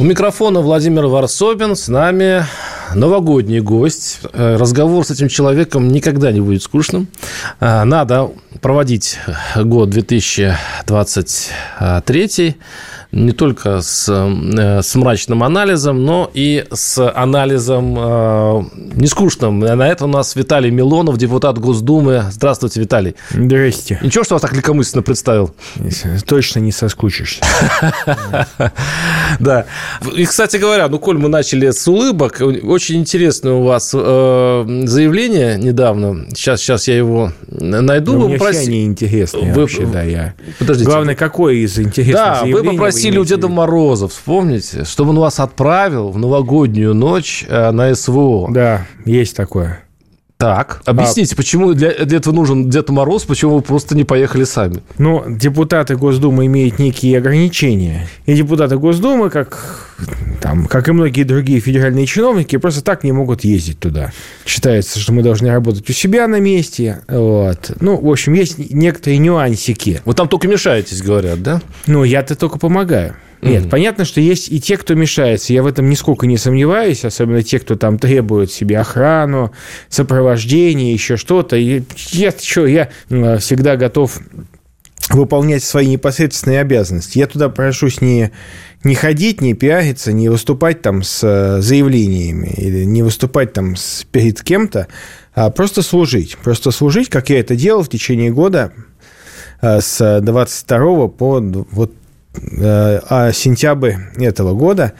У микрофона Владимир Варсобин. С нами новогодний гость. Э, разговор с этим человеком никогда не будет скучным. Э, надо проводить год 2023 не только с, э, с мрачным анализом, но и с анализом э, нескучным. На это у нас Виталий Милонов, депутат Госдумы. Здравствуйте, Виталий. Здрасте. Ничего, что вас так легкомысленно представил? Точно не соскучишься. Да. И, кстати говоря, ну, коль мы начали с улыбок, очень интересное у вас э, заявление недавно. Сейчас, сейчас я его найду. Мне все они интересные вообще, да. Я... Подождите. Главное, какое из интересных вы попросили у Деда Мороза, вспомните, чтобы он вас отправил в новогоднюю ночь э, на СВО. Да, есть такое. Так, объясните, а... почему для, для этого нужен Дед Мороз, почему вы просто не поехали сами? Ну, депутаты Госдумы имеют некие ограничения. И депутаты Госдумы, как, там, как и многие другие федеральные чиновники, просто так не могут ездить туда. Считается, что мы должны работать у себя на месте. Вот. Ну, в общем, есть некоторые нюансики. Вы там только мешаетесь, говорят, да? Ну, я-то только помогаю. Нет, mm понятно, что есть и те, кто мешается. Я в этом нисколько не сомневаюсь, особенно те, кто там требует себе охрану, сопровождение, еще что-то. И я, что, я всегда готов выполнять свои непосредственные обязанности. Я туда прошусь не, не ходить, не пиариться, не выступать там с э, заявлениями или не выступать там с, перед кем-то, а просто служить. Просто служить, как я это делал в течение года э, с 22 по вот Э, а сентябрь этого года.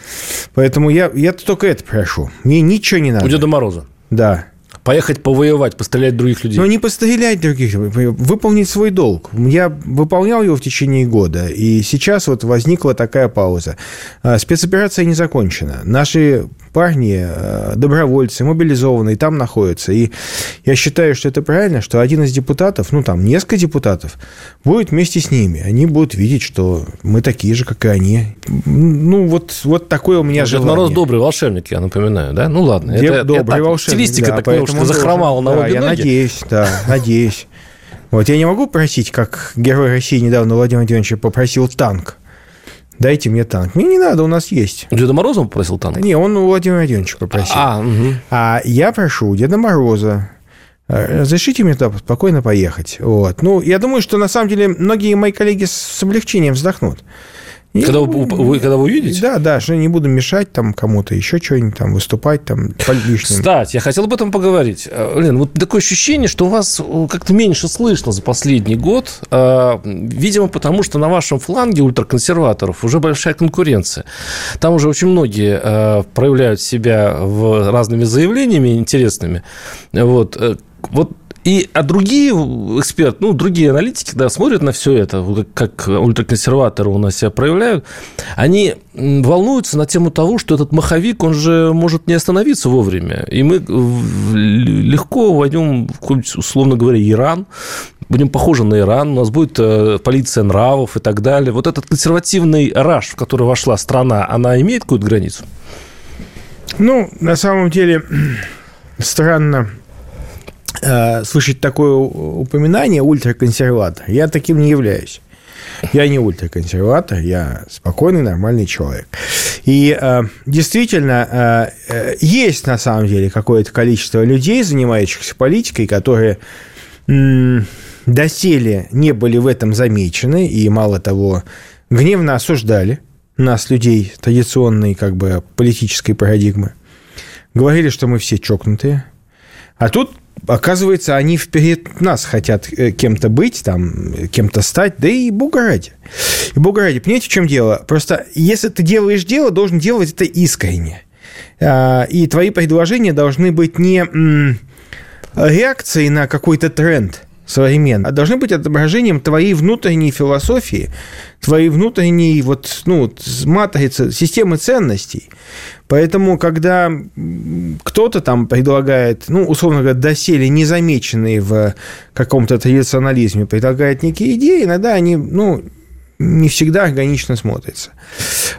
Поэтому я, я только это прошу. Мне ничего не надо. У Деда Мороза? Да. Поехать повоевать, пострелять других людей. Ну, не пострелять других, выполнить свой долг. Я выполнял его в течение года, и сейчас вот возникла такая пауза. А, спецоперация не закончена. Наши парни, э, добровольцы, мобилизованные там находятся. И я считаю, что это правильно, что один из депутатов, ну, там, несколько депутатов, будет вместе с ними. Они будут видеть, что мы такие же, как и они. Ну, вот, вот такое у меня Дед желание. Мороз добрый волшебник, я напоминаю, да? Ну, ладно. Дед это, добрый это, волшебник, Стилистика да, так немножко захромала на да, обе я ноги. надеюсь, да, надеюсь. Вот я не могу просить, как герой России недавно Владимир Владимирович попросил танк дайте мне танк. Мне не надо, у нас есть. Деда Мороза попросил танк? Не, он у Владимира Владимировича попросил. А, угу. а я прошу Деда Мороза, э, разрешите мне туда спокойно поехать. Вот. Ну, я думаю, что на самом деле многие мои коллеги с облегчением вздохнут. И, когда вы, вы, когда вы увидите? Да, да, что я не буду мешать там кому-то, еще что-нибудь там, выступать там лишним. Кстати, я хотел об этом поговорить. Э, Лен, вот такое ощущение, что у вас э, как-то меньше слышно за последний год. Э, видимо, потому что на вашем фланге ультраконсерваторов уже большая конкуренция. Там уже очень многие проявляют себя в разными заявлениями интересными. Вот, вот и, а другие эксперты, ну, другие аналитики, да, смотрят на все это, как ультраконсерваторы у нас себя проявляют, они волнуются на тему того, что этот маховик, он же может не остановиться вовремя. И мы легко войдем в какой-нибудь, условно говоря, Иран, будем похожи на Иран, у нас будет э, полиция нравов и так далее. Вот этот консервативный раш, в который вошла страна, она имеет какую-то границу? Ну, на самом деле, странно Э, слышать такое упоминание ультраконсерватор. Я таким не являюсь. Я не ультраконсерватор, я спокойный, нормальный человек. И э, действительно, э, э есть на самом деле какое-то количество людей, занимающихся политикой, которые э, доселе не были в этом замечены, и мало того, гневно осуждали нас, людей традиционной как бы политической парадигмы. Говорили, что мы все чокнутые. А тут оказывается, они вперед нас хотят э, кем-то быть, там, кем-то стать, да и бога ради. И бога ради. Понимаете, в чем дело? Просто если ты делаешь дело, должен делать это искренне. А, и твои предложения должны быть не реакцией на какой-то тренд, современные, а должны быть отображением твоей внутренней философии, твоей внутренней вот, ну, матрицы, системы ценностей. Поэтому, когда кто-то там предлагает, ну, условно говоря, доселе незамеченные в каком-то традиционализме, предлагает некие идеи, иногда они, ну, не всегда органично смотрятся.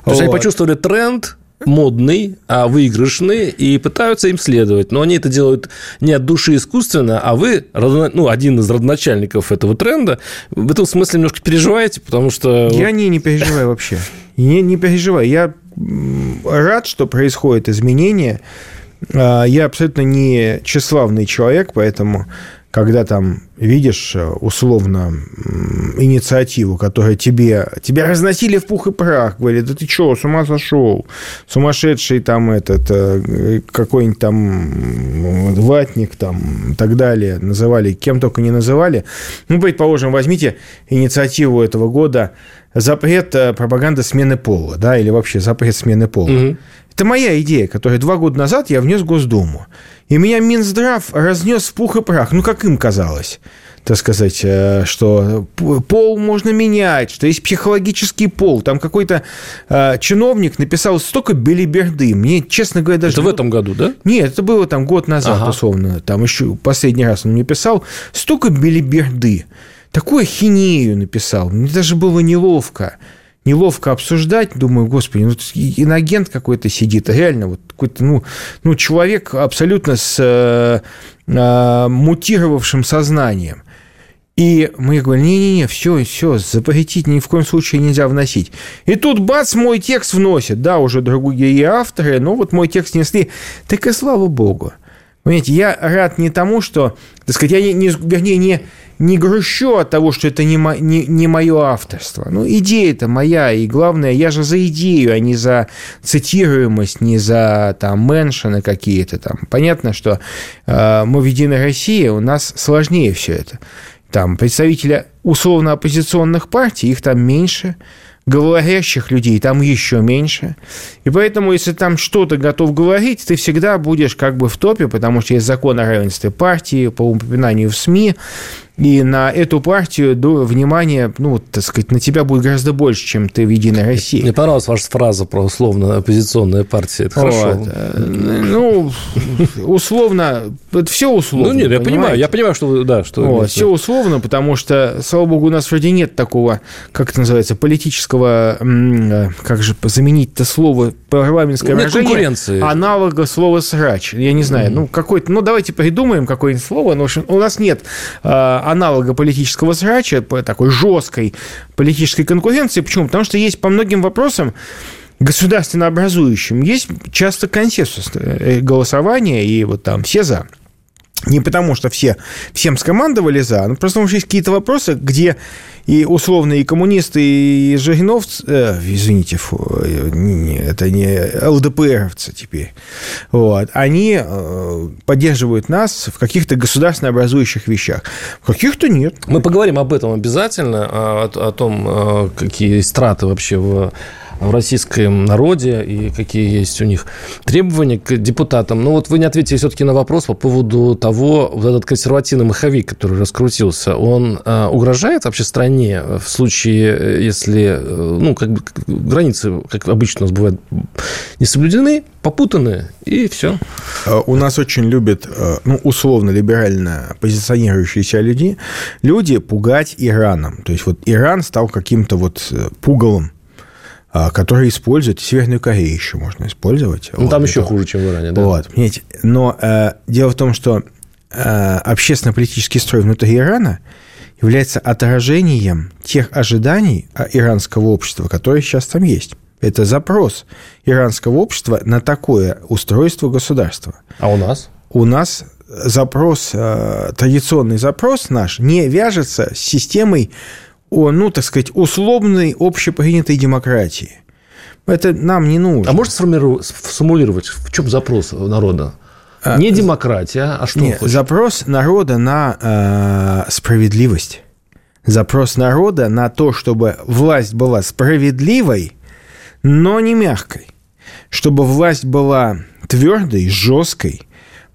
То есть вот. они почувствовали тренд, модный, а выигрышный, и пытаются им следовать. Но они это делают не от души искусственно, а вы, ну, один из родоначальников этого тренда, в этом смысле немножко переживаете, потому что... Я не, не переживаю вообще. Не, не переживаю. Я рад, что происходят изменения. А, я абсолютно не тщеславный человек, поэтому когда там видишь э, условно инициативу, которая тебе, тебя разносили в пух и прах, говорили, да ты что, с ума сошел, сумасшедший там этот, э, какой-нибудь там ватник там и так далее, называли, кем только не называли. Ну, предположим, возьмите инициативу этого года запрет э, пропаганды смены пола, да, или вообще запрет смены пола. Угу. Это моя идея, которую два года назад я внес в Госдуму. И меня Минздрав разнес в пух и прах, ну, как им казалось так сказать, э, что пол можно менять, что есть психологический пол. Там какой-то э, чиновник написал столько белиберды. Мне, честно говоря, даже... Это в этом году, да? Нет, это было там год назад, ага. условно. Там еще последний раз он мне писал. Столько белиберды. Такую хинею написал. Мне даже было неловко неловко обсуждать. Думаю, господи, ну, иногент какой-то сидит, а реально вот какой-то, ну, ну, человек абсолютно с э, э, мутировавшим сознанием. И мы говорим, не-не-не, все, все, запретить ни в коем случае нельзя вносить. И тут, бац, мой текст вносит. Да, уже другие авторы, но вот мой текст несли. Так и слава богу. Понимаете, я рад не тому, что, так сказать, я не, не вернее, не, не грущу от того, что это не, мо, не, не мое авторство. Ну, идея это моя, и главное, я же за идею, а не за цитируемость, не за там меншины какие-то там. Понятно, что э, мы в «Единой России», у нас сложнее все это. Там представители условно-оппозиционных партий, их там меньше – говорящих людей там еще меньше. И поэтому, если там что-то готов говорить, ты всегда будешь как бы в топе, потому что есть закон о равенстве партии по упоминанию в СМИ, и на эту партию до внимания, ну, так сказать, на тебя будет гораздо больше, чем ты в «Единой России». Мне понравилась ваша фраза про условно оппозиционная партия. Это вот. хорошо. Ну, условно, это все условно. Ну, нет, я понимаю, я понимаю, что да, что вот, Все условно, потому что, слава богу, у нас вроде нет такого, как это называется, политического, как же заменить-то слово, парламентское нет выражение. конкуренции. Аналога слова «срач». Я не знаю, ну, какой-то, ну, давайте придумаем какое-нибудь слово, но, у нас нет а, аналога политического срача, такой жесткой политической конкуренции. Почему? Потому что есть по многим вопросам государственно образующим есть часто консенсус э, голосования, и вот там все за. Не потому, что все всем скомандовали за, но просто потому, что есть какие-то вопросы, где и условные коммунисты, и жириновцы, э, извините, фу, не, это не ЛДПРовцы теперь, вот, они э, поддерживают нас в каких-то государственно образующих вещах. В каких-то нет. Мы поговорим об этом обязательно, о, о том, э, какие страты вообще в в российском народе и какие есть у них требования к депутатам. Но вот вы не ответили все-таки на вопрос по поводу того, вот этот консервативный маховик, который раскрутился, он э, угрожает вообще стране в случае, э, если, э, ну, как бы границы, как обычно у нас бывает, не соблюдены, попутаны, и все. У нас очень любят, ну, условно, либерально позиционирующиеся люди, люди пугать Ираном. То есть вот Иран стал каким-то вот пугалом которые используют, Северную Корею еще можно использовать. Ну, вот, там еще хуже, чем в Иране, да? Вот, понимаете, но э, дело в том, что э, общественно-политический строй внутри Ирана является отражением тех ожиданий иранского общества, которые сейчас там есть. Это запрос иранского общества на такое устройство государства. А у нас? У нас запрос, э, традиционный запрос наш не вяжется с системой о, ну, так сказать, условной общепринятой демократии. Это нам не нужно. А можно сформулировать, в чем запрос народа? А, не демократия, а что нет, Запрос народа на э, справедливость. Запрос народа на то, чтобы власть была справедливой, но не мягкой. Чтобы власть была твердой, жесткой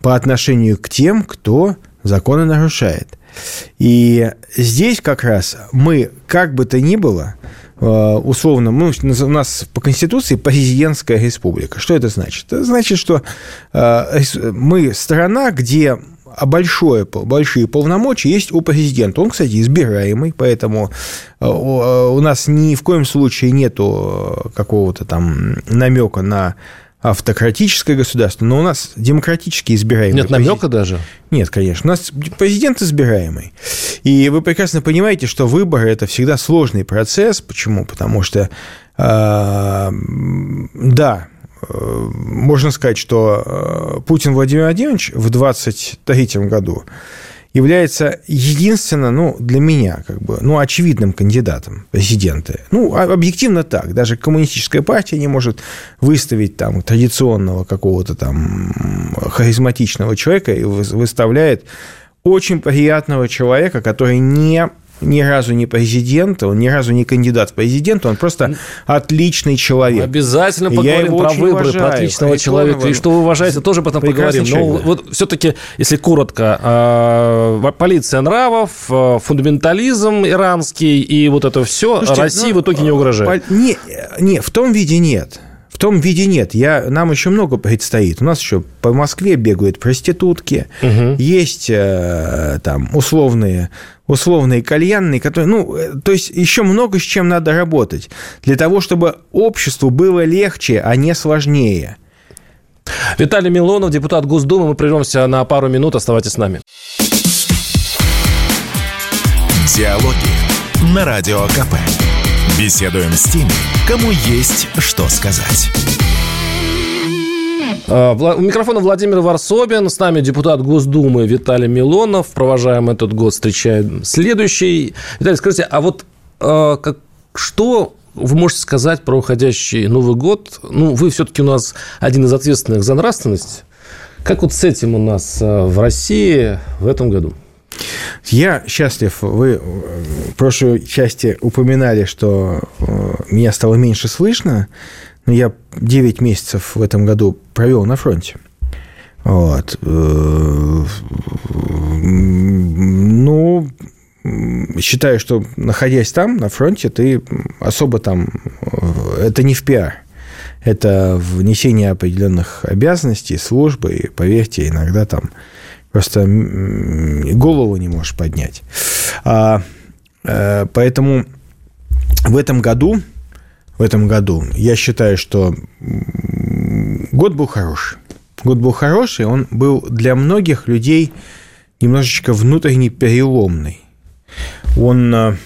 по отношению к тем, кто законы нарушает – И здесь как раз мы, как бы то ни было, э, условно, мы, у нас по Конституции президентская республика. Что это значит? Это значит, что э, мы страна, где большое, большие полномочия есть у президента. Он, кстати, избираемый, поэтому у нас ни в коем случае нету какого-то там намека на автократическое государство, но у нас демократически избираемый. Нет намека президент. даже? Нет, конечно. У нас президент избираемый. И вы прекрасно понимаете, что выборы – это всегда сложный процесс. Почему? Потому что, э, да, можно сказать, что э, Путин Владимир Владимирович в 23 году является единственно, ну, для меня, как бы, ну, очевидным кандидатом президента. Ну, объективно так. Даже коммунистическая партия не может выставить там традиционного какого-то там харизматичного человека и выставляет очень приятного человека, который не ни разу не президент, он ни разу не кандидат в президент, он просто отличный человек. Обязательно поговорим про выборы, уважаю. про отличного человека. И что вы уважаете, тоже потом поговорим. Но вот все-таки, если коротко, а, полиция нравов, а, фундаментализм иранский и вот это все Слушайте, России ну, в итоге не угрожает. Не, не, в том виде нет. В том виде нет. Я, нам еще много предстоит. У нас еще по Москве бегают проститутки, угу. есть э, там условные, условные кальянные, которые, ну, э, то есть еще много с чем надо работать для того, чтобы обществу было легче, а не сложнее. Виталий Милонов, депутат Госдумы. Мы прервемся на пару минут. Оставайтесь с нами. Диалоги на Радио КП. Беседуем с теми, кому есть что сказать. А, у микрофона Владимир Варсобин, с нами депутат Госдумы Виталий Милонов. Провожаем этот год, встречаем следующий. Виталий, скажите, а вот а, как, что вы можете сказать про уходящий Новый год? Ну, вы все-таки у нас один из ответственных за нравственность. Как вот с этим у нас а, в России в этом году? Я счастлив. Вы в прошлой части упоминали, что э, меня стало меньше слышно, но я 9 месяцев в этом году провел на фронте. Вот. Э, ну, считаю, что находясь там, на фронте, ты особо там... Э, это не в пиар. Это внесение определенных обязанностей, службы, и, поверьте, иногда там Просто голову не можешь поднять. А, а, поэтому в этом году, в этом году я считаю, что год был хороший. Год был хороший, он был для многих людей немножечко внутренне переломный. Он, а,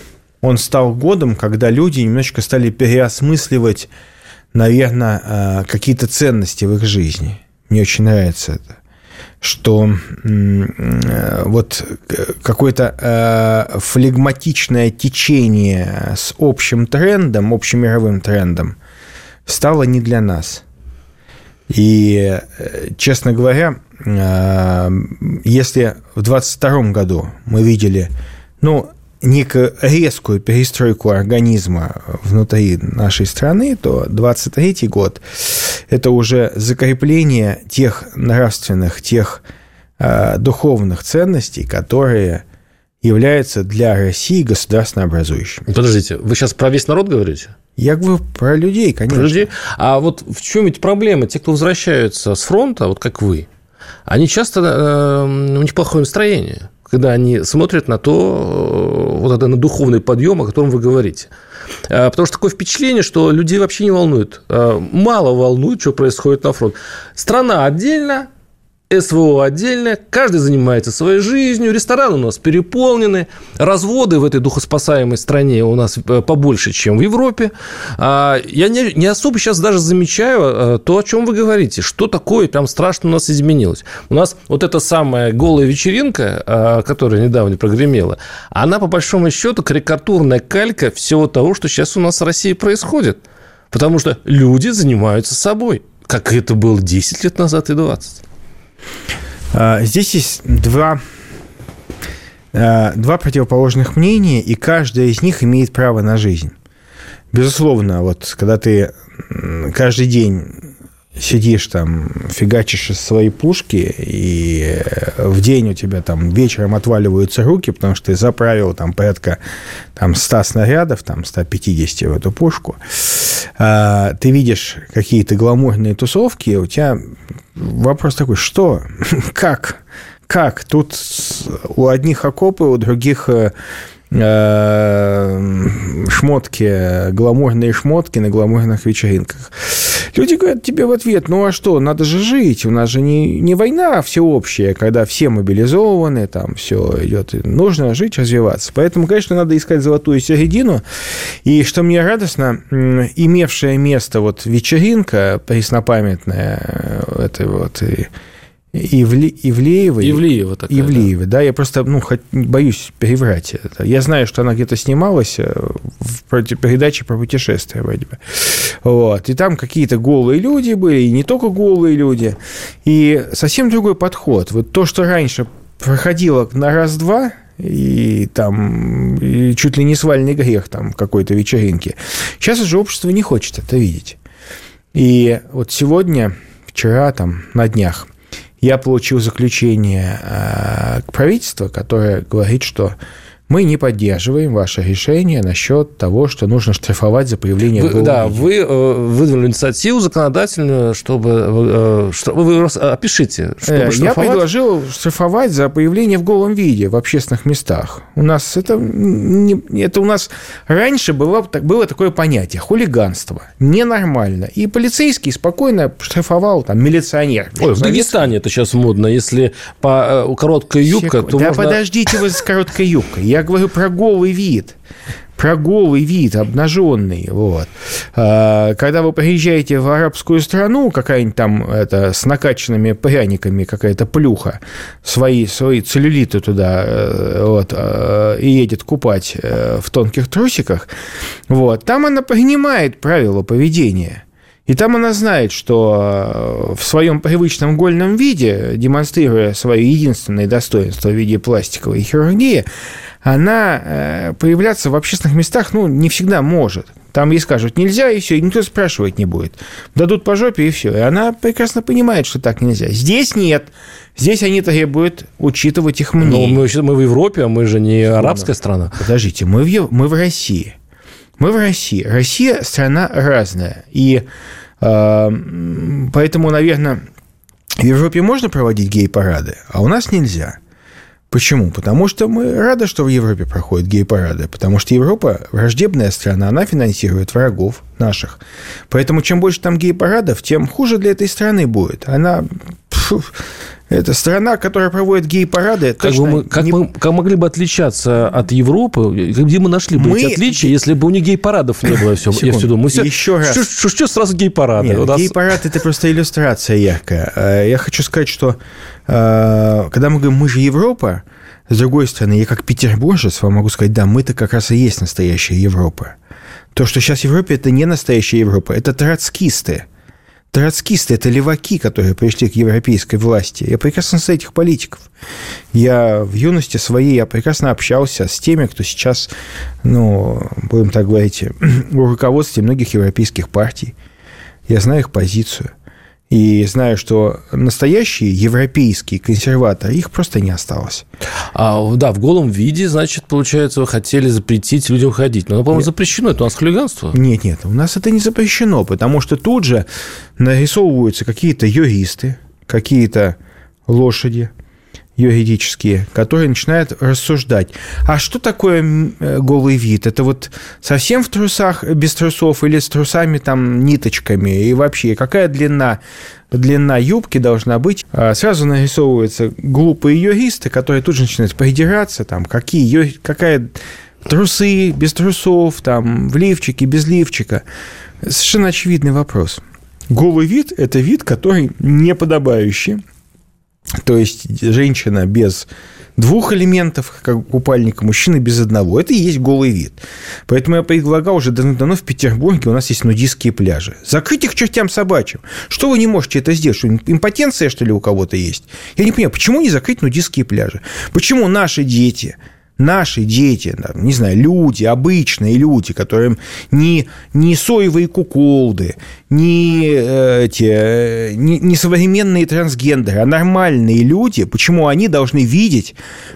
он стал годом, когда люди немножечко стали переосмысливать, наверное, а, какие-то ценности в их жизни. Мне очень нравится это что э, вот какое-то э, флегматичное течение с общим трендом, общемировым трендом стало не для нас. И, э, честно говоря, если в 2022 году мы видели, ну, некую резкую перестройку организма внутри нашей страны, то 23 год – это уже закрепление тех нравственных, тех э, духовных ценностей, которые являются для России государственнообразующими. Подождите, вы сейчас про весь народ говорите? Я говорю про людей, конечно. Про людей. А вот в чем ведь проблема? Те, кто возвращаются с фронта, вот как вы, они часто, э, у них плохое настроение когда они смотрят на то, э, вот это на духовный подъем, о котором вы говорите. А, потому что такое впечатление, что людей вообще не волнует. А, мало волнует, что происходит на фронте. Страна отдельно, СВО отдельно, каждый занимается своей жизнью, рестораны у нас переполнены, разводы в этой духоспасаемой стране у нас э, побольше, чем в Европе. А, я не, особо сейчас даже замечаю э, то, о чем вы говорите, что такое прям страшно у нас изменилось. У нас вот эта самая голая вечеринка, э, которая недавно прогремела, она по большому счету карикатурная калька всего того, что сейчас у нас в России происходит. Потому что люди занимаются собой, как это было 10 лет назад и 20. А, здесь есть два, а, два противоположных мнения, и каждое из них имеет право на жизнь. Безусловно, вот когда ты каждый день сидишь там, фигачишь из своей пушки, и в день у тебя там вечером отваливаются руки, потому что ты заправил там порядка там, 100 снарядов, там 150 в эту пушку, а, ты видишь какие-то гламурные тусовки, у тебя вопрос такой, что? Как? Как? Тут у одних окопы, у других э, э, шмотки, гламурные шмотки на гламурных вечеринках. Люди говорят тебе в ответ, ну а что, надо же жить, у нас же не, не война всеобщая, когда все мобилизованы, там все идет, нужно жить, развиваться. Поэтому, конечно, надо искать золотую середину, и что мне радостно, имевшая место вот вечеринка преснопамятная, э, это вот и Ивле, Ивлеева. Ивлеева такая. Ивлеева, да. да. Я просто, ну, хоть, боюсь переврать это. Я знаю, что она где-то снималась э, в передаче про путешествия вроде бы. Вот. И там какие-то голые люди были, и не только голые люди. И совсем другой подход. Вот то, что раньше проходило на раз-два, и там и чуть ли не свальный грех там какой-то вечеринки. Сейчас уже общество не хочет это видеть. И вот сегодня, вчера, там, на днях – я получил заключение э, правительства, которое говорит, что мы не поддерживаем ваше решение насчет того, что нужно штрафовать за появление вы, в Да, виде. вы э, выдвинули инициативу законодательную, чтобы... Э, что, вы опишите, чтобы э, Я предложил штрафовать за появление в голом виде в общественных местах. У нас это... Не, это у нас раньше было, было такое понятие – хулиганство. Ненормально. И полицейский спокойно штрафовал там милиционер. Ой, в Дагестане это сейчас модно. Если по, короткая юбка, Секунд. то Да можно... подождите вы с короткой юбкой. Я говорю про голый вид про голый вид, обнаженный. Вот. А, когда вы приезжаете в арабскую страну, какая-нибудь там это, с накачанными пряниками какая-то плюха, свои, свои целлюлиты туда э, вот, э, и едет купать э, в тонких трусиках, вот, там она принимает правила поведения – и там она знает, что в своем привычном гольном виде, демонстрируя свое единственное достоинство в виде пластиковой хирургии, она э, появляться в общественных местах, ну, не всегда может. Там ей скажут нельзя, и все, и никто спрашивать не будет. Дадут по жопе, и все. И она прекрасно понимает, что так нельзя. Здесь нет. Здесь они требуют учитывать их мнение. Но мы, мы в Европе, а мы же не арабская страна. Подождите, мы в, мы в России. Мы в России. Россия страна разная. И э, поэтому, наверное, в Европе можно проводить гей-парады, а у нас нельзя. Почему? Потому что мы рады, что в Европе проходят гей-парады, потому что Европа враждебная страна, она финансирует врагов наших. Поэтому чем больше там гей-парадов, тем хуже для этой страны будет. Она это страна, которая проводит гей-парады. Как, бы мы, как не... мы как могли бы отличаться от Европы? Где мы нашли бы мы... эти отличия, если бы у них гей-парадов не было? Все, я все думаю. Мы все... Еще раз. Что, что, что сразу гей-парады? Нет, нас... гей-парад – это просто иллюстрация яркая. Э, я хочу сказать, что э, когда мы говорим «мы же Европа», с другой стороны, я как петербуржец вам могу сказать, да, мы-то как раз и есть настоящая Европа. То, что сейчас в Европе, это не настоящая Европа, это троцкисты – Троцкисты – это леваки, которые пришли к европейской власти. Я прекрасно знаю этих политиков. Я в юности своей я прекрасно общался с теми, кто сейчас, ну, будем так говорить, в руководстве многих европейских партий. Я знаю их позицию. И знаю, что настоящие европейские консерваторы, их просто не осталось. А, да, в голом виде, значит, получается, вы хотели запретить людям ходить. Но, по-моему, запрещено. Это у нас хулиганство? Нет, нет, у нас это не запрещено, потому что тут же нарисовываются какие-то юристы, какие-то лошади, юридические, которые начинают рассуждать. А что такое э, голый вид? Это вот совсем в трусах, без трусов или с трусами там ниточками? И вообще, какая длина длина юбки должна быть. А сразу нарисовываются глупые юристы, которые тут же начинают придираться, там, какие, какая трусы, без трусов, там, в лифчике, без лифчика. Совершенно очевидный вопрос. Голый вид – это вид, который неподобающий то есть женщина без двух элементов, как купальника, мужчина без одного. Это и есть голый вид. Поэтому я предлагал уже давно в Петербурге у нас есть нудистские пляжи. Закрыть их чертям собачьим. Что вы не можете это сделать? Что, импотенция, что ли, у кого-то есть? Я не понимаю, почему не закрыть нудистские пляжи? Почему наши дети, наши дети, не знаю, люди, обычные люди, которым не, не соевые куколды, не, э, эти, не, не современные трансгендеры, а нормальные люди, почему они должны видеть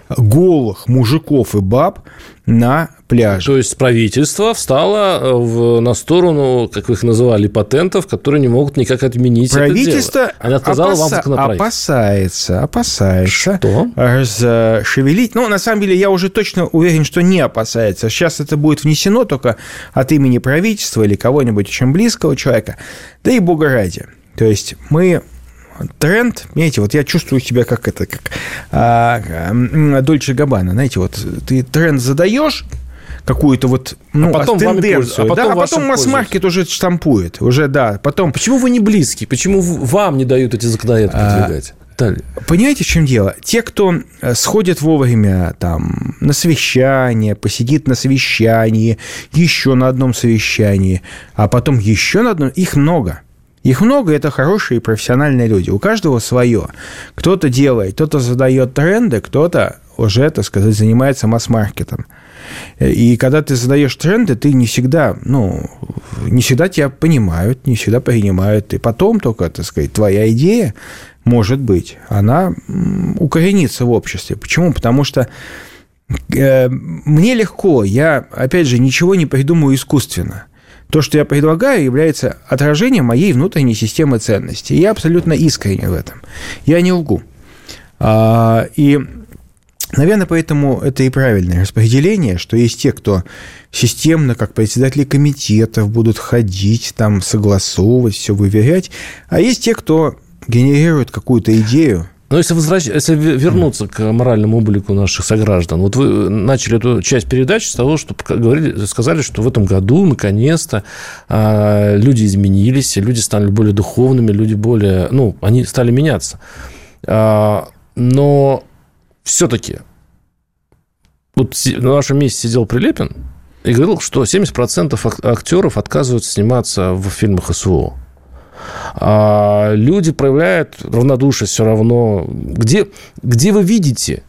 голых мужиков и баб на пляже. То есть правительство встало э, в, на сторону, как вы их называли, патентов, которые не могут никак отменить правительство это дело. Она отказала опаса- вам законопроект. опасается, опасается Что? расшевелить. Ну, на самом деле, я уже точно уверен, что не опасается. Сейчас это будет внесено только от имени правительства или кого-нибудь очень близкого человека. Да и бога ради. То есть мы тренд, знаете, вот я чувствую себя как это, как а, а, Дольче Габана, знаете, вот ты тренд задаешь, какую-то вот ну, а потом тенденцию, а потом, да, а потом масс-маркет уже штампует, уже, да, потом... Почему вы не близкий? Почему вам не дают эти законопроекты продвигать? А, Понимаете, в чем дело? Те, кто э, сходит вовремя там, на совещание, посидит на совещании, еще на одном совещании, а потом еще на одном, их много – их много, это хорошие профессиональные люди. У каждого свое. Кто-то делает, кто-то задает тренды, кто-то уже, так сказать, занимается масс-маркетом. И когда ты задаешь тренды, ты не всегда, ну, не всегда тебя понимают, не всегда принимают. И потом только, так сказать, твоя идея, может быть, она укоренится в обществе. Почему? Потому что э, мне легко, я, опять же, ничего не придумаю искусственно. То, что я предлагаю, является отражением моей внутренней системы ценностей. Я абсолютно искренен в этом. Я не лгу. А, и, наверное, поэтому это и правильное распределение, что есть те, кто системно, как председатели комитетов, будут ходить, там, согласовывать, все выверять, а есть те, кто генерирует какую-то идею, но если, возвращ... если вернуться к моральному облику наших сограждан, вот вы начали эту часть передачи с того, что говорили, сказали, что в этом году наконец-то а, люди изменились, люди стали более духовными, люди более, ну, они стали меняться. А, но все-таки вот на вашем месте сидел Прилепин и говорил, что 70% актеров отказываются сниматься в фильмах СВО. А люди проявляют равнодушие все равно. Где, где вы видите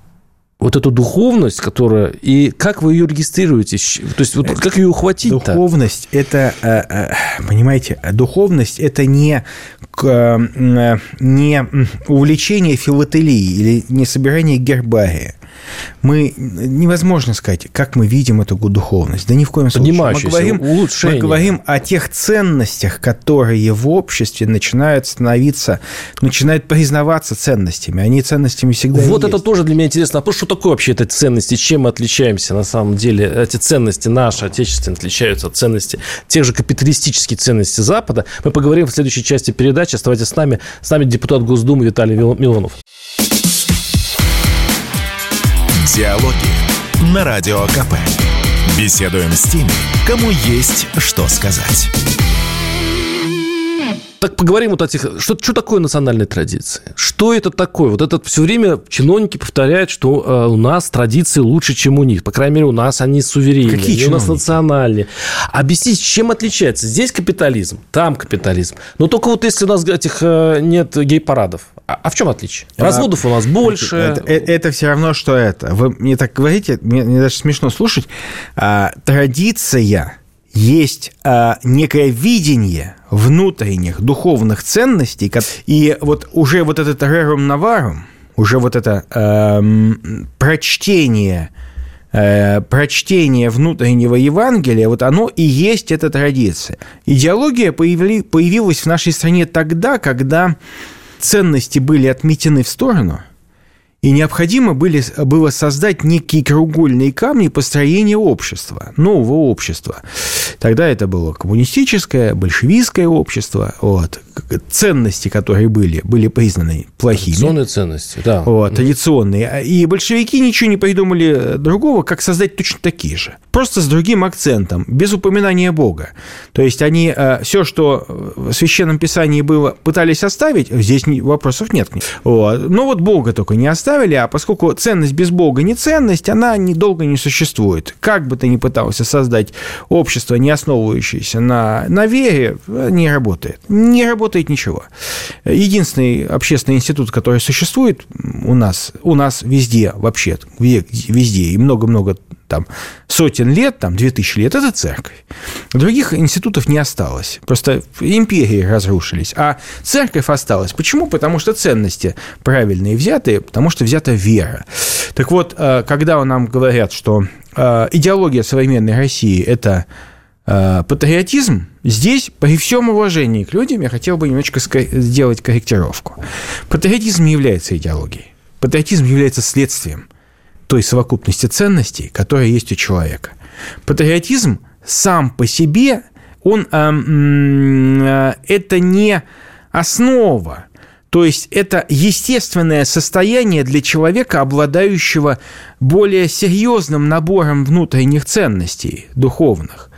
вот эту духовность, которая... И как вы ее регистрируете? То есть, вот как ее ухватить -то? Духовность – это, э, э, понимаете, духовность – это не, э, не увлечение филателией или не собирание гербария мы невозможно сказать, как мы видим эту духовность. Да ни в коем случае. Мы говорим, мы говорим о тех ценностях, которые в обществе начинают становиться, начинают признаваться ценностями. Они ценностями всегда Вот это есть. тоже для меня интересно. А что такое вообще эти ценности? Чем мы отличаемся на самом деле? Эти ценности наши, отечественные, отличаются от ценностей тех же капиталистических ценностей Запада. Мы поговорим в следующей части передачи. Оставайтесь с нами. С нами депутат Госдумы Виталий Милонов. Диалоги на Радио КП. Беседуем с теми, кому есть что сказать. Так поговорим вот о тех... Что, что такое национальная традиция? Что это такое? Вот это все время чиновники повторяют, что э, у нас традиции лучше, чем у них. По крайней мере, у нас они суверенные. Какие чиновники? у нас национальные. Объясните, чем отличается? Здесь капитализм, там капитализм. Но только вот если у нас этих э, нет гей-парадов. А, в чем отличие? Разводов а, у нас больше. Это, это, это все равно, что это. Вы мне так говорите, мне, мне даже смешно слушать. А, традиция есть а, некое видение внутренних духовных ценностей, и вот уже вот этот рерум наварум, уже вот это э, прочтение э, прочтение внутреннего Евангелия, вот оно и есть эта традиция. Идеология появили, появилась в нашей стране тогда, когда ценности были отметены в сторону – и необходимо были, было создать некие кругольные камни построения общества, нового общества. Тогда это было коммунистическое, большевистское общество. Вот. Ценности, которые были, были признаны плохими. Традиционные ценности, да. Вот, традиционные. И большевики ничего не придумали другого, как создать точно такие же. Просто с другим акцентом, без упоминания Бога. То есть они э, все, что в Священном Писании было, пытались оставить, здесь вопросов нет. Вот. Но вот Бога только не оставили оставили, а поскольку ценность без Бога не ценность, она недолго не существует. Как бы ты ни пытался создать общество, не основывающееся на, на вере, не работает. Не работает работает ничего. Единственный общественный институт, который существует у нас, у нас везде вообще, везде, и много-много там сотен лет, там, две тысячи лет, это церковь. Других институтов не осталось. Просто империи разрушились. А церковь осталась. Почему? Потому что ценности правильные взятые, потому что взята вера. Так вот, э, когда нам говорят, что э, идеология современной России – это патриотизм, здесь, при всем уважении к людям, я хотел бы немножечко сделать корректировку. Патриотизм не является идеологией. Патриотизм является следствием той совокупности ценностей, которая есть у человека. Патриотизм сам по себе, он, э, э, это не основа, то есть это естественное состояние для человека, обладающего более серьезным набором внутренних ценностей духовных.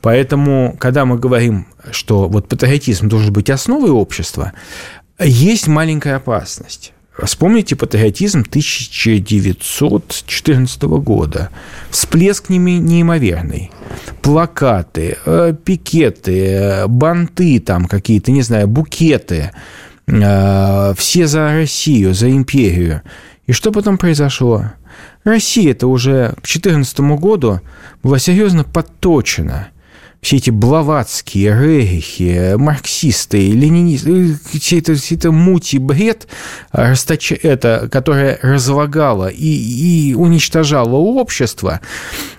Поэтому, когда мы говорим, что вот патриотизм должен быть основой общества, есть маленькая опасность. Вспомните патриотизм 1914 года. Всплеск неимоверный. Плакаты, э, пикеты, банты там какие-то, не знаю, букеты. Э, все за Россию, за империю. И что потом произошло? Россия-то уже к 2014 году была серьезно подточена – все эти блаватские, рерихи, марксисты, ленинисты, все это, все это муть и бред, расточ... это, которое разлагало и, и уничтожало общество,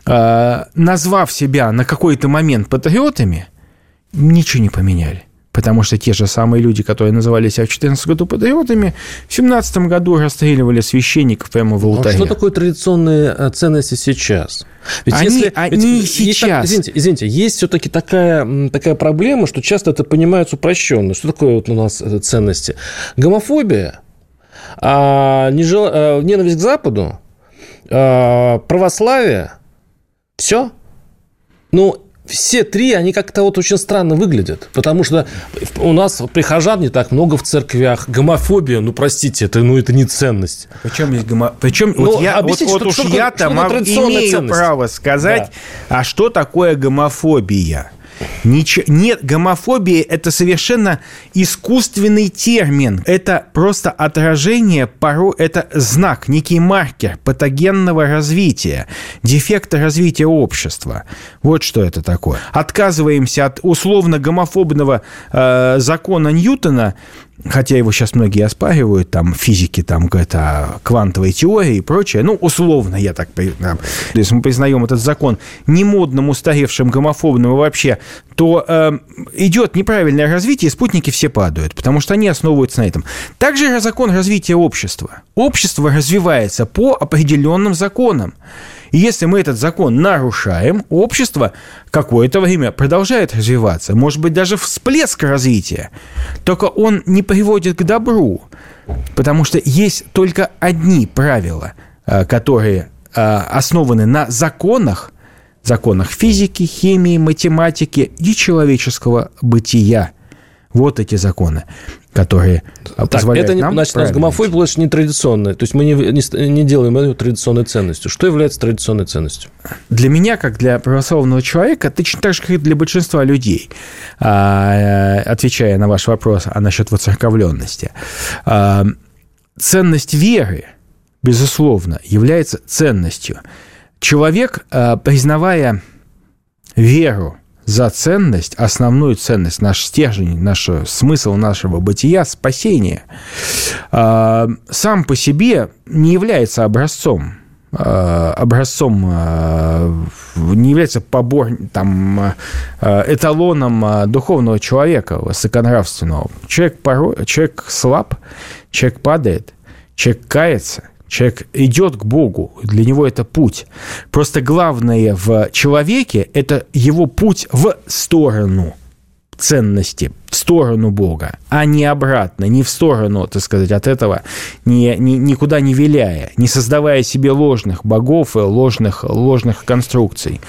назвав себя на какой-то момент патриотами, ничего не поменяли потому что те же самые люди, которые называли себя в 2014 году патриотами, в 2017 году расстреливали священников прямо в алтаре. А что такое традиционные э, ценности сейчас? Ведь они, если, они ведь сейчас... Есть, извините, извините, есть все-таки такая, такая проблема, что часто это понимается упрощенно. Что такое вот у нас э, ценности? Гомофобия, а, нежел... а, ненависть к Западу, а, православие, все. Ну, все три, они как-то вот очень странно выглядят. Потому что у нас прихожан не так много в церквях. Гомофобия, ну, простите, это, ну, это не ценность. Причем есть гомо... Причем ну, вот, я, вот, вот уж я-то имею ценность. право сказать, да. а что такое гомофобия? Ничего, нет, гомофобия – это совершенно искусственный термин. Это просто отражение, порой это знак, некий маркер патогенного развития, дефекта развития общества. Вот что это такое. Отказываемся от условно гомофобного э, закона Ньютона хотя его сейчас многие оспаривают, там, физики, там, это квантовой теории и прочее, ну, условно, я так, там, если мы признаем этот закон немодным, устаревшим, гомофобным и вообще, то э, идет неправильное развитие, и спутники все падают, потому что они основываются на этом. Также закон развития общества. Общество развивается по определенным законам. И если мы этот закон нарушаем, общество какое-то время продолжает развиваться, может быть, даже всплеск развития, только он не приводит к добру, потому что есть только одни правила, э, которые э, основаны на законах, законах физики, химии, математики и человеческого бытия. Вот эти законы которые так, это, нам... Значит, у нас гомофобия больше не традиционная. То есть мы не, не, не делаем ее традиционной ценностью. Что является традиционной ценностью? Для меня, как для православного человека, точно так же, как и для большинства людей, а, отвечая на ваш вопрос а насчет воцерковленности, а, ценность веры, безусловно, является ценностью. Человек, а, признавая веру за ценность, основную ценность, наш стержень, наш смысл нашего бытия, спасение, а, сам по себе не является образцом а, образцом а, не является побор, там, эталоном духовного человека, высоконравственного. Человек, порой, человек слаб, человек падает, человек кается, Человек идет к Богу, для него это путь. Просто главное в человеке – это его путь в сторону ценности, в сторону Бога, а не обратно, не в сторону, так сказать, от этого, не, не, никуда не виляя, не создавая себе ложных богов и ложных, ложных конструкций.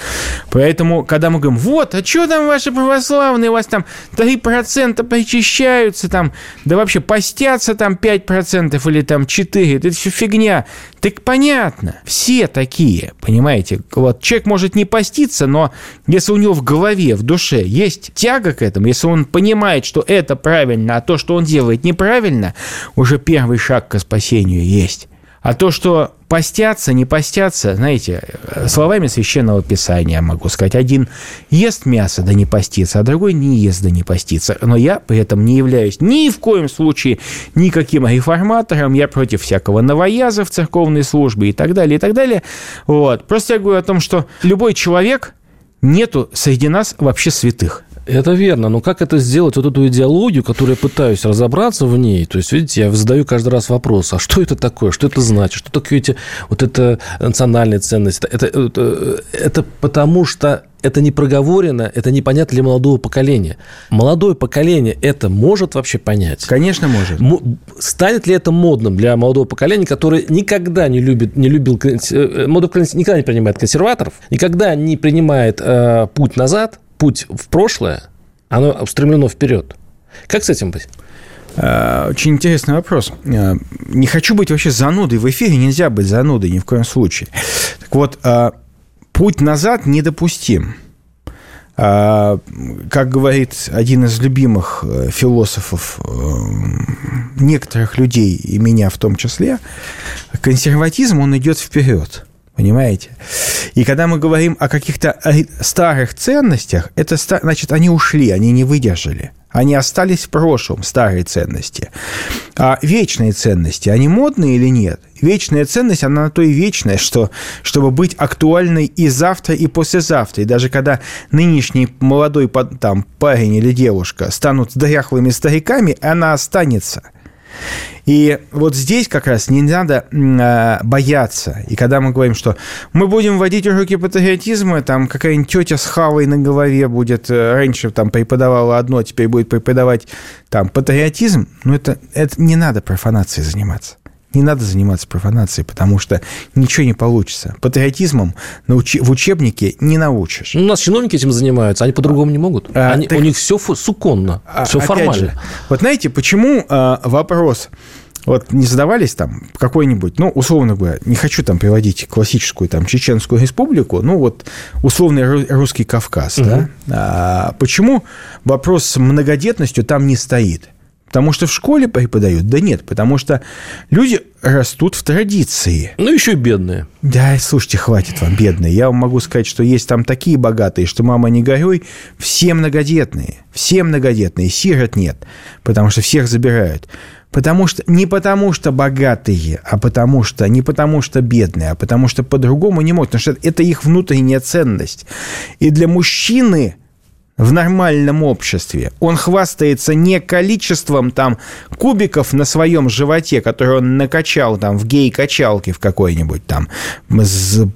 Поэтому, когда мы говорим, вот, а что там ваши православные, у вас там 3% причащаются, там, да вообще постятся там 5% или там 4%, это все фигня. Так понятно, все такие, понимаете? Вот человек может не поститься, но если у него в голове, в душе есть тяга к этому, если он понимает, понимает, что это правильно, а то, что он делает неправильно, уже первый шаг к спасению есть. А то, что постятся, не постятся, знаете, словами священного писания могу сказать. Один ест мясо, да не постится, а другой не ест, да не постится. Но я при этом не являюсь ни в коем случае никаким реформатором, я против всякого новояза в церковной службе и так далее, и так далее. Вот. Просто я говорю о том, что любой человек, нету среди нас вообще святых. Это верно, но как это сделать, вот эту идеологию, которую я пытаюсь разобраться в ней, то есть, видите, я задаю каждый раз вопрос, а что это такое, что это значит, что такое эти, вот это национальные ценности, это, это, это потому что это не проговорено, это непонятно для молодого поколения. Молодое поколение это может вообще понять? Конечно, может. Станет ли это модным для молодого поколения, которое никогда не любит, не любил, э, молодое поколение никогда не принимает консерваторов, никогда не принимает э, путь назад, путь в прошлое, оно устремлено вперед. Как с этим быть? Э, очень интересный вопрос. Э, не хочу быть вообще занудой в эфире, нельзя быть занудой ни в коем случае. Так вот, э, путь назад недопустим. Как говорит один из любимых философов некоторых людей, и меня в том числе, консерватизм, он идет вперед. Понимаете? И когда мы говорим о каких-то старых ценностях, это значит, они ушли, они не выдержали. Они остались в прошлом, старые ценности. А вечные ценности, они модные или нет? Вечная ценность, она на то и вечная, что, чтобы быть актуальной и завтра, и послезавтра. И даже когда нынешний молодой там, парень или девушка станут дряхлыми стариками, она останется – и вот здесь как раз не надо э, бояться. И когда мы говорим, что мы будем вводить уроки патриотизма, там какая-нибудь тетя с хавой на голове будет, э, раньше там преподавала одно, теперь будет преподавать там патриотизм, ну это, это не надо профанацией заниматься не надо заниматься профанацией, потому что ничего не получится. Патриотизмом в учебнике не научишь. Ну, у нас чиновники этим занимаются, они по-другому не могут. А, они, так... У них все суконно, а, все формально. Же, вот знаете, почему а, вопрос вот не задавались там какой-нибудь, ну, условно говоря, не хочу там приводить классическую там Чеченскую республику, ну, вот условный русский Кавказ, угу. да? А, почему вопрос с многодетностью там не стоит? Потому что в школе преподают? Да нет, потому что люди растут в традиции. Ну, еще и бедные. Да, слушайте, хватит вам, бедные. Я вам могу сказать, что есть там такие богатые, что мама не горюй, все многодетные. Все многодетные, сирот нет, потому что всех забирают. Потому что не потому что богатые, а потому что не потому что бедные, а потому что по-другому не могут. Потому что это их внутренняя ценность. И для мужчины в нормальном обществе. Он хвастается не количеством там кубиков на своем животе, которые он накачал там в гей-качалке в какой-нибудь там,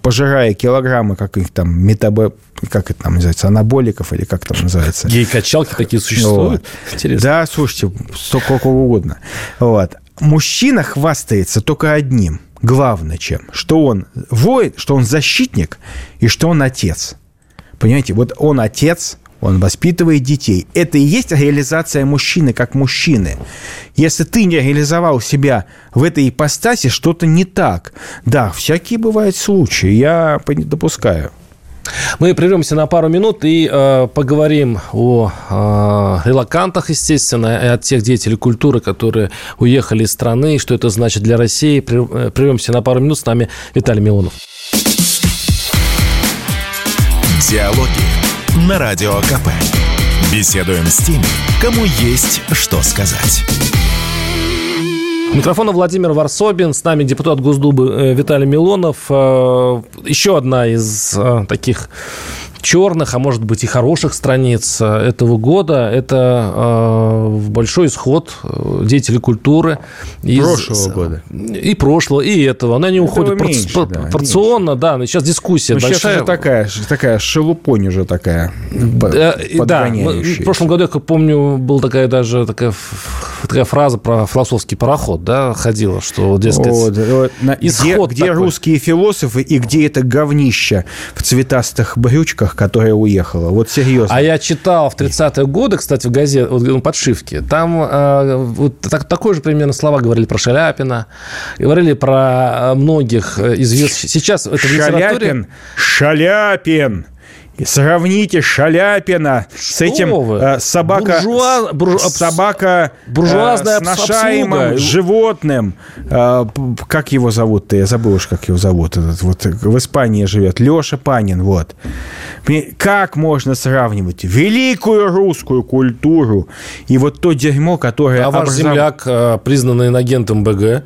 пожирая килограммы каких там метабо как это там называется, анаболиков или как там называется. Гей-качалки такие существуют? Вот. Интересно. Да, слушайте, сколько угодно. Вот. Мужчина хвастается только одним, главное чем, что он воин, что он защитник и что он отец. Понимаете, вот он отец, он воспитывает детей. Это и есть реализация мужчины как мужчины. Если ты не реализовал себя в этой ипостаси, что-то не так. Да, всякие бывают случаи, я допускаю. Мы прервемся на пару минут и э, поговорим о э, релакантах, естественно, и от тех деятелей культуры, которые уехали из страны, и что это значит для России. Э, прервемся на пару минут. С нами Виталий Милонов. Диалоги на Радио КП. Беседуем с теми, кому есть что сказать. Микрофона Владимир Варсобин, с нами депутат Госдумы э, Виталий Милонов. Э, еще одна из э, таких черных, а может быть и хороших страниц э, этого года. Это э, большой исход э, деятелей культуры. Из, прошлого года. И прошлого, и этого. Она не этого уходит меньше, порци- да, порционно, меньше. да. Но сейчас дискуссия Но большая. Сейчас уже такая, такая шелупонь уже такая Да, да. В прошлом году, я как помню, была такая даже такая, такая фраза про философский пароход, да, ходила, что, дескать, вот, исход Где, где русские философы и где это говнище в цветастых брючках, которая уехала. Вот серьезно. А я читал в 30-е годы, кстати, в газете, вот, ну, подшивке, там э, вот так, такое же примерно слова говорили про Шаляпина, говорили про многих известных... Сейчас это в Шаляпин, Шаляпин, Сравните Шаляпина с этим вы? э, собака, Буржуа- буржу- собака буржуазная э, сношаемым обслуга. животным. Э, как его зовут-то? Я забыл уж, как его зовут. Этот вот в Испании живет. Леша Панин. Вот. Как можно сравнивать великую русскую культуру и вот то дерьмо, которое А ваш образов- земляк, э, признанный инагентом БГ,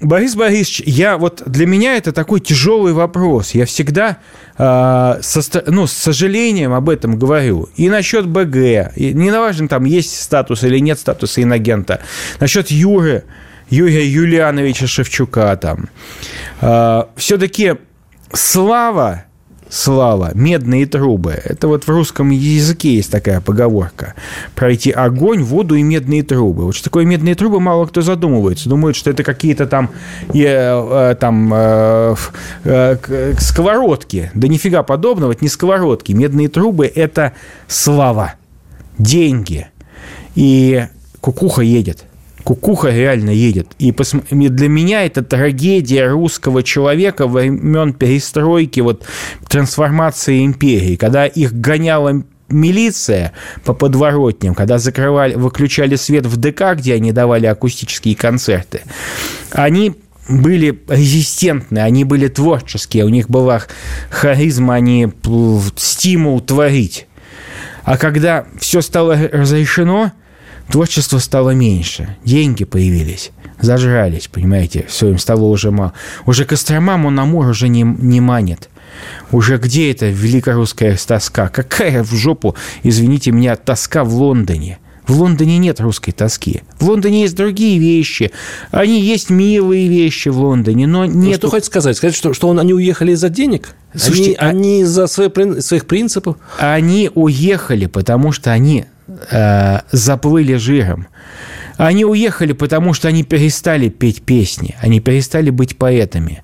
Борис Борисович, я вот для меня это такой тяжелый вопрос. Я всегда а, со, ну, с сожалением об этом говорю. И насчет БГ. И не важно, там есть статус или нет статуса инагента. Насчет Юры, Юрия Юлиановича Шевчука там. все-таки слава слава, медные трубы. Это вот в русском языке есть такая поговорка. Пройти огонь, воду и медные трубы. Вот что такое медные трубы, мало кто задумывается. Думают, что это какие-то там, э, э, там э, э, сковородки. Да нифига подобного, это не сковородки. Медные трубы – это слава, деньги. И кукуха едет. Кукуха реально едет. И для меня это трагедия русского человека времен перестройки, вот трансформации империи, когда их гоняла милиция по подворотням, когда закрывали, выключали свет в ДК, где они давали акустические концерты, они были резистентны, они были творческие, у них была харизма, они стимул творить. А когда все стало разрешено, творчество стало меньше, деньги появились, зажрались, понимаете, все, им стало уже мало. Уже Кострома Мономор уже не, не манит. Уже где эта великорусская тоска? Какая в жопу, извините меня, тоска в Лондоне? В Лондоне нет русской тоски. В Лондоне есть другие вещи. Они есть милые вещи в Лондоне, но Ну, нет... что хотите сказать? Сказать, что, что он- они уехали из-за денег? Слушайте, они, а- они из-за свои прин- своих принципов? Они уехали, потому что они э, заплыли жиром. Они уехали, потому что они перестали петь песни, они перестали быть поэтами.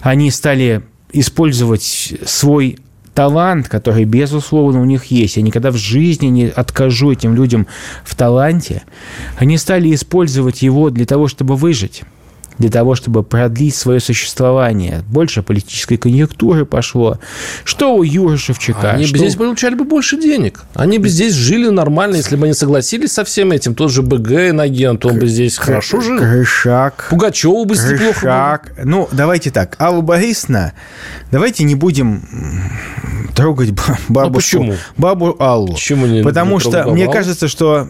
Они стали использовать свой талант, который, безусловно, у них есть. Я никогда в жизни не откажу этим людям в таланте. Они стали использовать его для того, чтобы выжить для того, чтобы продлить свое существование. Больше политической конъюнктуры пошло. Что у Юры Шевчука? Они бы что- здесь получали бы больше денег. Они бы здесь жили нормально, если бы они согласились со всем этим. Тот же БГ инагент, он бы здесь хорошо жил. Крышак. Пугачеву бы здесь неплохо было. Ну, давайте так. Алла Борисовна, давайте не будем трогать ба- бабушку, почему? бабу Аллу. Почему не- Потому не что бабу мне кажется, что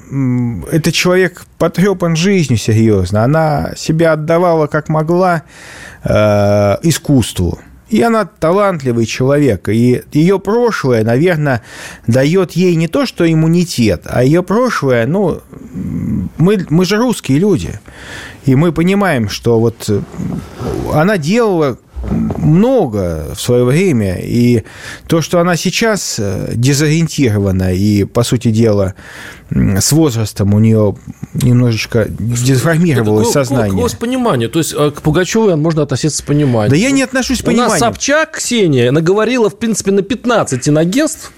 этот человек потрепан жизнью серьезно. Она себя отдавала как могла э, искусству. И она талантливый человек. И ее прошлое, наверное, дает ей не то, что иммунитет, а ее прошлое, ну, мы, мы же русские люди. И мы понимаем, что вот э, она делала много в свое время, и то, что она сейчас э, дезориентирована, и, по сути дела, с возрастом у нее немножечко деформировалось Какое- сознание. какое понимание? То есть э, к Пугачеву можно относиться с пониманием. Да я не отношусь с У нас. Собчак Ксения наговорила, в принципе, на 15 инагентств,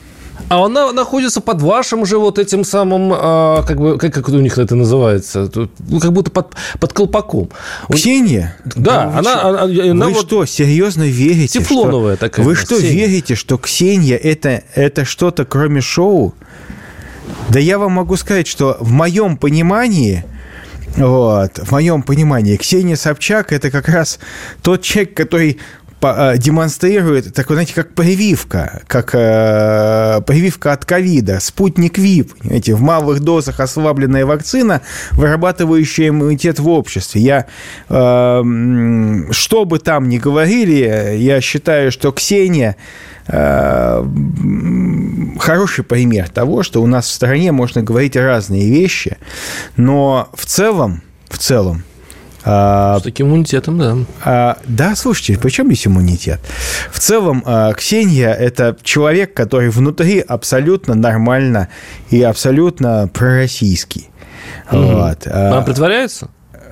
а она находится под вашим же вот этим самым, а, как бы, как, как у них это называется, ну, как будто под, под колпаком. Ксения? Да, вы она- она- она вы вот что, серьезно верите? тефлоновая что... такая Вы что, Ксения. верите, что Ксения это, это что-то кроме шоу? Да я вам могу сказать, что в моем понимании, вот, в моем понимании, Ксения Собчак это как раз тот человек, который демонстрирует, такой, знаете, как прививка, как э, прививка от ковида, спутник ВИП, понимаете, в малых дозах ослабленная вакцина, вырабатывающая иммунитет в обществе. Я, э, что бы там ни говорили, я считаю, что Ксения э, хороший пример того, что у нас в стране можно говорить разные вещи, но в целом, в целом, а, С таким иммунитетом, да. а, да, слушайте, причем здесь иммунитет? В целом, а, Ксения – это человек, который внутри абсолютно нормально и абсолютно пророссийский. Вот. А, Она притворяется?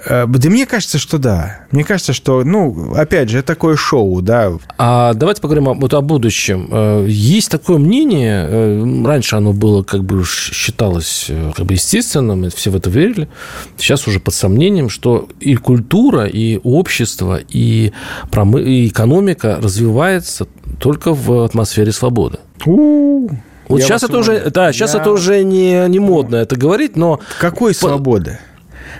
А, да мне кажется, что да. Мне кажется, что, ну, опять же, это такое шоу, да. А давайте поговорим о, вот о будущем. Э, Есть такое мнение, э, раньше оно было, как бы считалось э, как бы естественным, и все в это верили. Сейчас уже под сомнением, что и культура, и общество, и, промы- и экономика развивается только в атмосфере свободы. У-у-у. Вот Я сейчас это уже, да, сейчас Я- это уже не, не модно это говорить, но Какой свободы?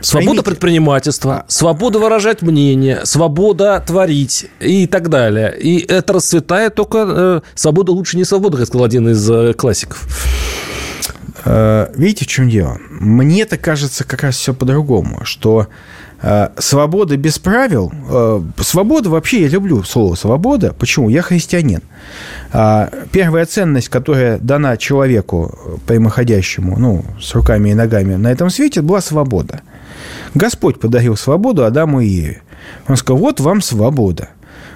Свобода Поймите. предпринимательства, свобода выражать мнение, свобода творить и так далее. И это расцветает только э, свобода лучше не свобода, как сказал один из э, классиков. Э, Видите, в чем дело? Мне-то кажется как раз все по-другому, что свобода без правил, э, свобода вообще, я люблю слово свобода. Почему? Я христианин. А, Первая ценность, которая дана человеку э, прямоходящему, ну, с руками и ногами на этом свете, была свобода. Господь подарил свободу Адаму и Еве. Он сказал, вот вам свобода.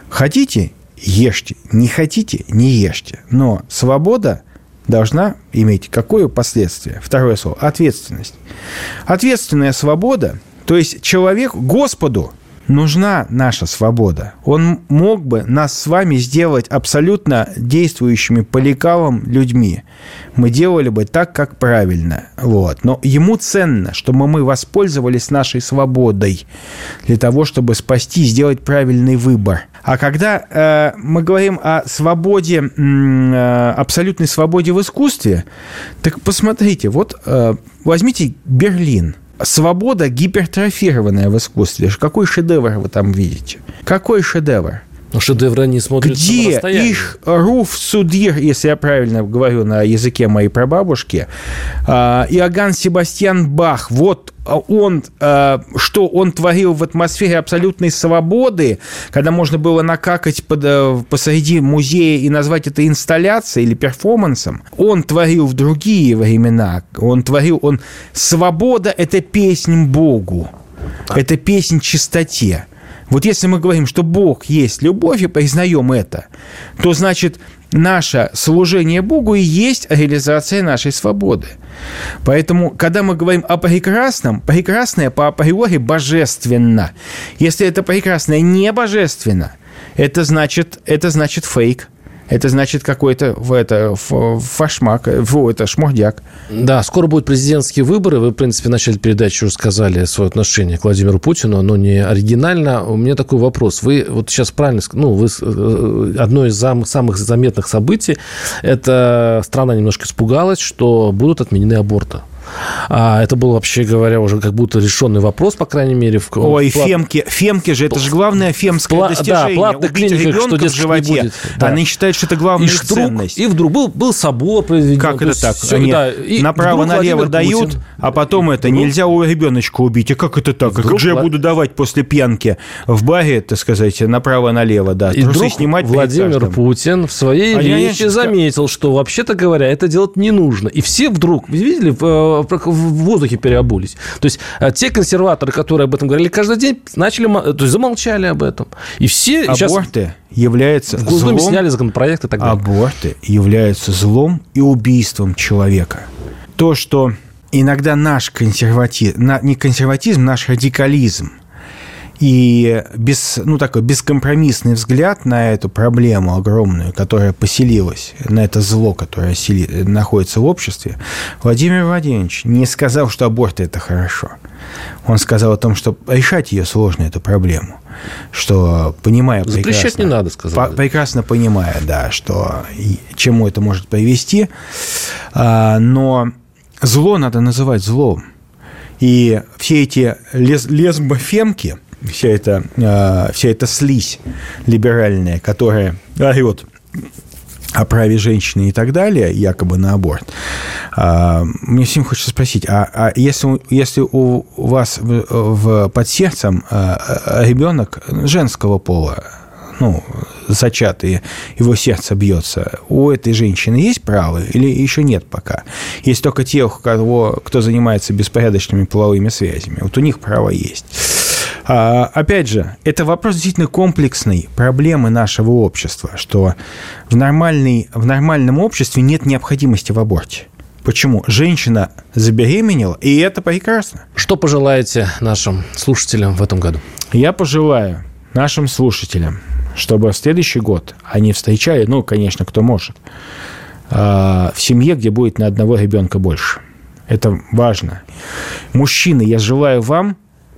Хотите – ешьте, не хотите – не ешьте. Но свобода должна иметь какое последствие? Второе слово – ответственность. Ответственная свобода, то есть человек, Господу нужна наша свобода. Он мог бы нас с вами сделать абсолютно действующими по лекалам людьми. Мы делали бы так, как правильно. Вот. Но ему ценно, чтобы мы воспользовались нашей свободой для того, чтобы спасти, сделать правильный выбор. А когда э, мы говорим о свободе, э, абсолютной свободе в искусстве, так посмотрите, вот э, возьмите Берлин – Свобода гипертрофированная в искусстве. Какой шедевр вы там видите? Какой шедевр? Но шедевры не смотрятся на Где расстоянии. их Руф Судир, если я правильно говорю на языке моей прабабушки, а, Иоганн Себастьян Бах, вот а, он, а, что он творил в атмосфере абсолютной свободы, когда можно было накакать под, э, посреди музея и назвать это инсталляцией или перформансом, он творил в другие времена. Он творил, он... Свобода – это песнь Богу. Это песнь чистоте. Вот если мы говорим, что Бог есть любовь и признаем это, то значит наше служение Богу и есть реализация нашей свободы. Поэтому, когда мы говорим о прекрасном, прекрасное по априори божественно. Если это прекрасное не божественно, это значит, это значит фейк. Это значит какой-то в это, фашмак, в это шмурдяк. Да, скоро будут президентские выборы. Вы, в принципе, в начале передачи сказали свое отношение к Владимиру Путину, но не оригинально. У меня такой вопрос. Вы вот сейчас правильно, ну, вы, с- э, одно из зам- самых заметных событий, это страна немножко испугалась, что будут отменены аборты. А это был, вообще говоря, уже как будто решенный вопрос, по крайней мере. В, Ой, в плат- фемки, фемки же, это же главное фемское Пла- да, достижение. платных Убить клиниках, что, в дескать, не животе. будет. Да. Они считают, что это главная и вдруг, ценность. и вдруг был, был собор произведен. Как то это так? всё, Они да, направо-налево дают, Путин- а потом это Вдруг- нельзя у ребеночка убить. А как это так? А Вдруг как же я буду давать после пьянки в баре, так сказать, направо-налево, да? И вдруг снимать Владимир. Путин в своей А речи заметил, что, вообще-то говоря, это делать не нужно. И все вдруг, видели, в, э, воздухе переобулись. То есть э, те консерваторы, которые об этом говорили каждый день, начали, мо- то есть замолчали об этом. И все сейчас Аборты являются в Госдуме злом сняли законопроект и так далее. Аборты являются злом и убийством человека. То, что иногда наш консерватизм, не консерватизм, наш радикализм и без, ну, такой бескомпромиссный взгляд на эту проблему огромную, которая поселилась, на это зло, которое сели- находится в обществе, Владимир Владимирович не сказал, что аборты – это хорошо. Он сказал о том, что решать ее сложно, эту проблему. Что, понимая Запрещать прекрасно- не надо, сказал. По- прекрасно понимая, да, что чему это может привести, а, но зло надо называть злом. И все эти лес- лесбофемки, вся эта, а, вся эта слизь либеральная, которая орет о праве женщины и так далее, якобы на аборт. А, Мне всем хочется спросить, а, а если, если у вас в, в- под сердцем а, ребенок женского пола, ну, зачатый, его сердце бьется, у этой женщины есть право или еще нет пока? Есть только те, у кого, кто занимается беспорядочными половыми связями. Вот у них право есть. А, опять же, это вопрос действительно комплексной проблемы нашего общества, что в, нормальной, в нормальном обществе нет необходимости в аборте. Почему? Женщина забеременела, и это прекрасно. Что пожелаете нашим слушателям в этом году? Я пожелаю нашим слушателям, чтобы в следующий год они встречали, ну, конечно, кто может, а, в семье, где будет на одного ребенка больше. Это важно. Мужчины, я желаю вам,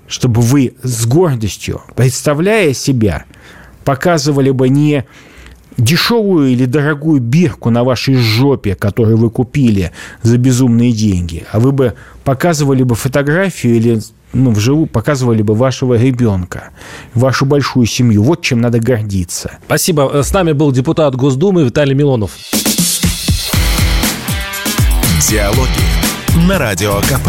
чтобы вы с гордостью, представляя себя, показывали бы не дешевую или дорогую бирку на вашей жопе, которую вы купили за безумные деньги, а вы бы показывали бы фотографию или ну, вживую показывали бы вашего ребенка, вашу большую семью. Вот чем надо гордиться. Спасибо. С нами был депутат Госдумы Виталий Милонов. Диалоги на Радио КП.